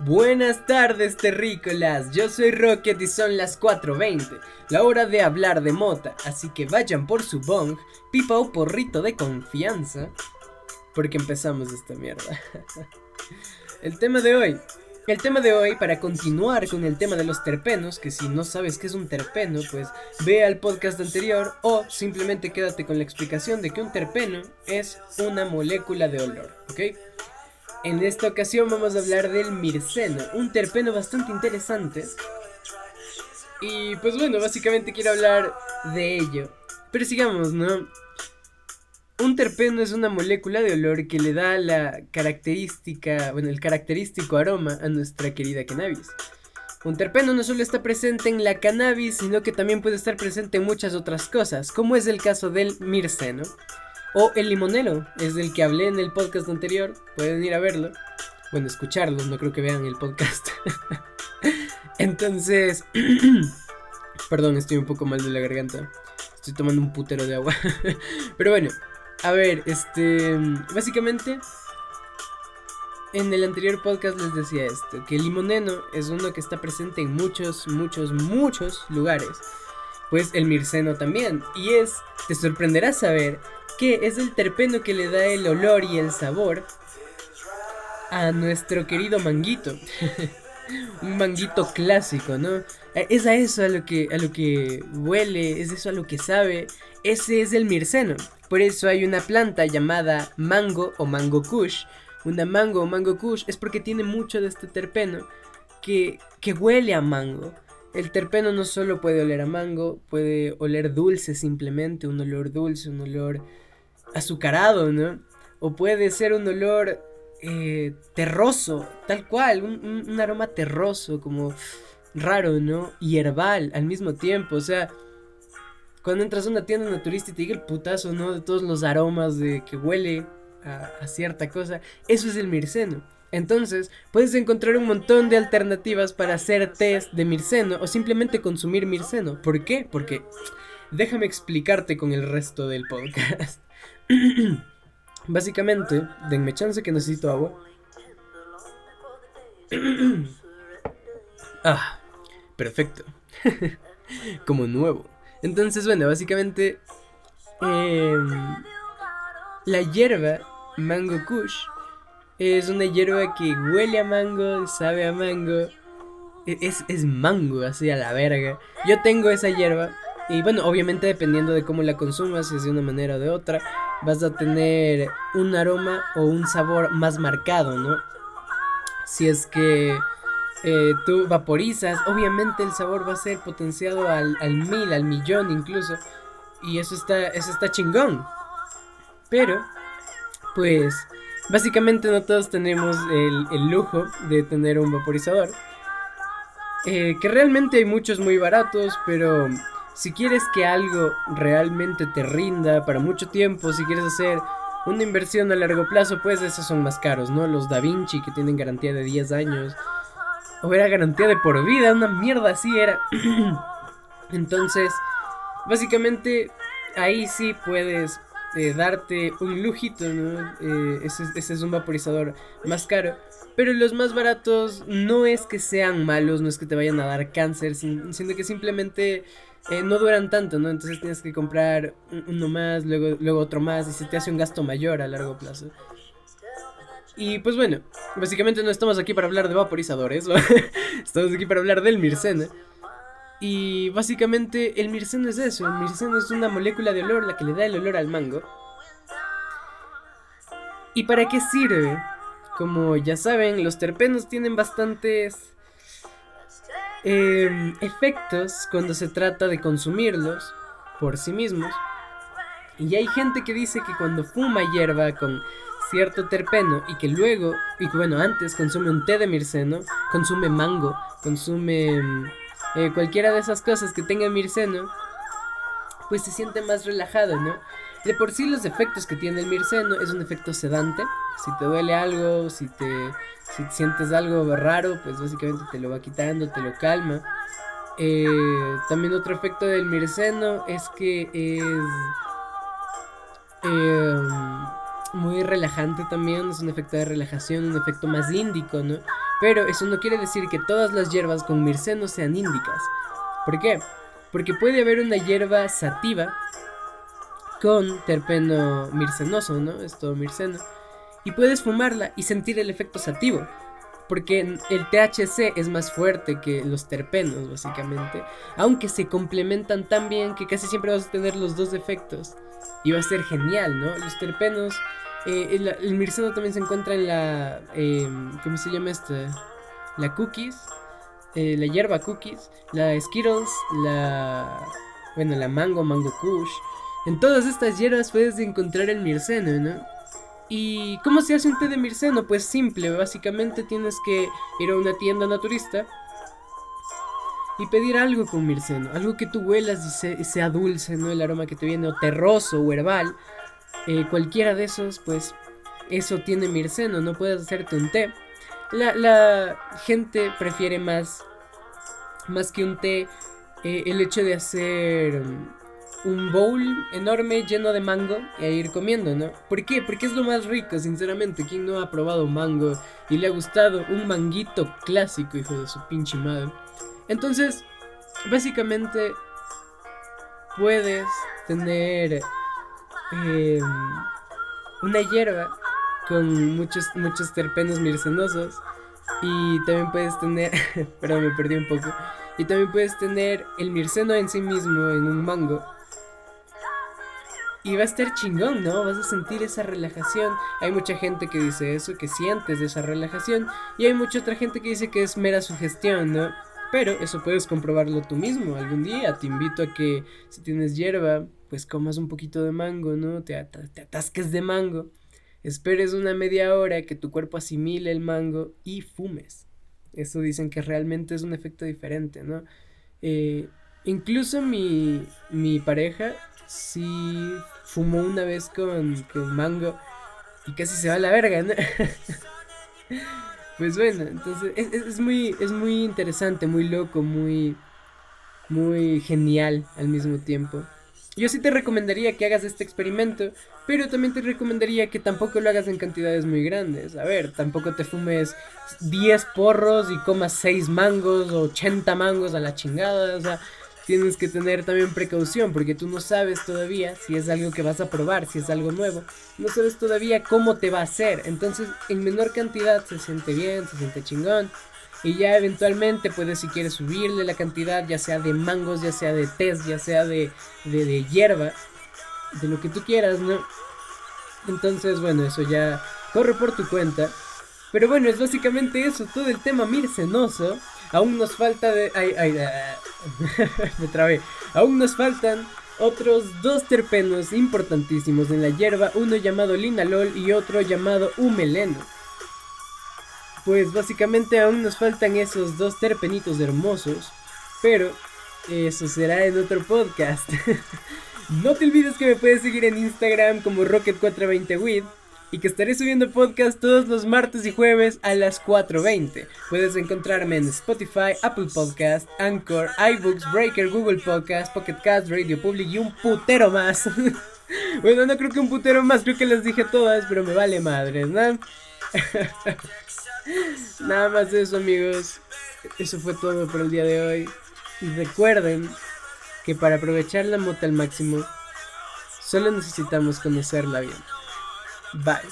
Buenas tardes, terrícolas. Yo soy Rocket y son las 4:20, la hora de hablar de mota. Así que vayan por su bong, pipa o porrito de confianza, porque empezamos esta mierda. el tema de hoy. El tema de hoy, para continuar con el tema de los terpenos, que si no sabes qué es un terpeno, pues ve al podcast anterior o simplemente quédate con la explicación de que un terpeno es una molécula de olor, ¿ok? En esta ocasión vamos a hablar del mirceno, un terpeno bastante interesante. Y pues bueno, básicamente quiero hablar de ello. Pero sigamos, ¿no? Un terpeno es una molécula de olor que le da la característica, bueno, el característico aroma a nuestra querida cannabis. Un terpeno no solo está presente en la cannabis, sino que también puede estar presente en muchas otras cosas, como es el caso del mirceno. O El Limonero, es del que hablé en el podcast anterior. Pueden ir a verlo. Bueno, escucharlo, no creo que vean el podcast. Entonces, perdón, estoy un poco mal de la garganta. Estoy tomando un putero de agua. Pero bueno, a ver, este, básicamente, en el anterior podcast les decía esto, que el limoneno es uno que está presente en muchos, muchos, muchos lugares. Pues el mirceno también. Y es, te sorprenderá saber que es el terpeno que le da el olor y el sabor a nuestro querido manguito. un manguito clásico, ¿no? Eh, es a eso a lo que a lo que huele, es eso a lo que sabe. Ese es el mirceno. Por eso hay una planta llamada mango o mango kush. Una mango o mango kush es porque tiene mucho de este terpeno que, que huele a mango. El terpeno no solo puede oler a mango, puede oler dulce simplemente, un olor dulce, un olor azucarado, ¿no? O puede ser un olor eh, terroso, tal cual, un, aroma terroso, como raro, ¿no? Y herbal al mismo tiempo, o sea, cuando entras a una tienda naturista y te diga el putazo, ¿no? De todos los aromas de que huele a, a cierta cosa, eso es el mirceno. Entonces, puedes encontrar un montón de alternativas para hacer test de mirceno o simplemente consumir mirceno. ¿Por qué? Porque déjame explicarte con el resto del podcast. Básicamente, denme chance que necesito agua. ah, perfecto. Como nuevo. Entonces, bueno, básicamente... Em, la hierba Mango Kush es una hierba que huele a mango, sabe a mango. E, es, es mango, así a la verga. Yo tengo esa hierba. Y bueno, obviamente dependiendo de cómo la consumas, es de una manera o de otra vas a tener un aroma o un sabor más marcado, ¿no? Si es que eh, tú vaporizas, obviamente el sabor va a ser potenciado al, mil, al millón incluso. Y eso está, eso está chingón. Pero, pues, básicamente no todos tenemos el, lujo de tener un vaporizador. Eh, que realmente hay muchos muy baratos, pero si quieres que algo realmente te rinda para mucho tiempo, si quieres hacer una inversión a largo plazo, pues esos son más caros, ¿no? Los Da Vinci que tienen garantía de 10 años. O era garantía de por vida, una mierda así era. Entonces, básicamente ahí sí puedes eh, darte un lujito, ¿no? Eh, ese, ese, es un vaporizador más caro. Pero los más baratos no es que sean malos, no es que te vayan a dar cáncer, sino que simplemente eh, no duran tanto, ¿no? Entonces tienes que comprar uno más, luego, luego otro más, y se te hace un gasto mayor a largo plazo. Y pues bueno, básicamente no estamos aquí para hablar de vaporizadores, estamos aquí para hablar del mirceno. Y básicamente el mirceno es eso, el mirceno es una molécula de olor la que le da el olor al mango. ¿Y para qué sirve? Como ya saben, los terpenos tienen bastantes Em, efectos cuando se trata de consumirlos por sí mismos. Y hay gente que dice que cuando fuma hierba con cierto terpeno y que luego, y que bueno, antes consume un té de mirceno, consume mango, consume em, eh, cualquiera de esas cosas que tenga mirceno, pues se siente más relajado, ¿no? De por sí los efectos que tiene el mirceno es un efecto sedante. Si te duele algo, si te si sientes algo raro, pues básicamente te lo va quitando, te lo calma. Eh, también otro efecto del mirceno es que es eh, muy relajante también, es un efecto de relajación, un efecto más índico, ¿no? Pero eso no quiere decir que todas las hierbas con mirceno sean índicas. ¿Por qué? Porque puede haber una hierba sativa con terpeno mircenoso, ¿no? Es mirceno. Y puedes fumarla y sentir el efecto sativo. Porque el THC es más fuerte que los terpenos, básicamente. Aunque se complementan tan bien que casi siempre vas a tener los dos efectos. Y va a ser genial, ¿no? Los terpenos. Eh, el, el, mirceno también se encuentra en la. Eh, ¿Cómo se llama esta? La cookies. Eh, la hierba cookies. La Skittles. La. Bueno, la mango, mango kush. En todas estas hierbas puedes encontrar el mirceno, ¿no? ¿Y cómo se hace un té de mirceno? Pues simple, básicamente tienes que ir a una tienda naturista y pedir algo con mirceno, algo que tú huelas y sea dulce, ¿no? El aroma que te viene, o terroso, o herbal, eh, cualquiera de esos, pues eso tiene mirceno, no puedes hacerte un té. La, la gente prefiere más, más que un té, eh, el hecho de hacer un bowl enorme lleno de mango e ir comiendo, ¿no? ¿Por qué? Porque es lo más rico, sinceramente. ¿Quién no ha probado mango y le ha gustado un manguito clásico, hijo de su pinche madre? Entonces, básicamente, puedes tener eh, una hierba con muchos, muchos terpenos mircenosos. Y también puedes tener. Perdón, me perdí un poco. Y también puedes tener el mirceno en sí mismo en un mango y va a estar chingón, ¿no? Vas a sentir esa relajación. Hay mucha gente que dice eso, que sientes esa relajación. Y hay mucha otra gente que dice que es mera sugestión, ¿no? Pero eso puedes comprobarlo tú mismo algún día. Te invito a que si tienes hierba, pues comas un poquito de mango, ¿no? Te, te atasques de mango. Esperes una media hora que tu cuerpo asimile el mango y fumes. Eso dicen que realmente es un efecto diferente, ¿no? Eh, incluso mi, mi pareja sí fumó una vez con, mango y casi se va a la verga, ¿no? pues bueno, entonces es, es, muy, es muy interesante, muy loco, muy, muy genial al mismo tiempo. Yo sí te recomendaría que hagas este experimento, pero también te recomendaría que tampoco lo hagas en cantidades muy grandes. A ver, tampoco te fumes 10 porros y comas 6 mangos o 80 mangos a la chingada. O sea, tienes que tener también precaución porque tú no sabes todavía si es algo que vas a probar, si es algo nuevo. No sabes todavía cómo te va a hacer. Entonces, en menor cantidad se siente bien, se siente chingón. Y ya eventualmente puedes, si quieres, subirle la cantidad, ya sea de mangos, ya sea de test, ya sea de, de, de hierba, de lo que tú quieras, ¿no? Entonces, bueno, eso ya corre por tu cuenta. Pero bueno, es básicamente eso, todo el tema mircenoso. Aún nos falta de... Ay, ay, me trabé. Aún nos faltan otros dos terpenos importantísimos en la hierba, uno llamado linalol y otro llamado humeleno. Pues básicamente aún nos faltan esos dos terpenitos hermosos, pero eso será en otro podcast. no te olvides que me puedes seguir en Instagram como Rocket420wid y que estaré subiendo podcast todos los martes y jueves a las 4.20. Puedes encontrarme en Spotify, Apple Podcast, Anchor, iBooks, Breaker, Google Podcast, Pocket Cast, Radio Public y un putero más. bueno, no creo que un putero más, creo que las dije todas, pero me vale madres, ¿no? Nada más eso, amigos. Eso fue todo por el día de hoy. Y recuerden que para aprovechar la moto al máximo, solo necesitamos conocerla bien. Bye.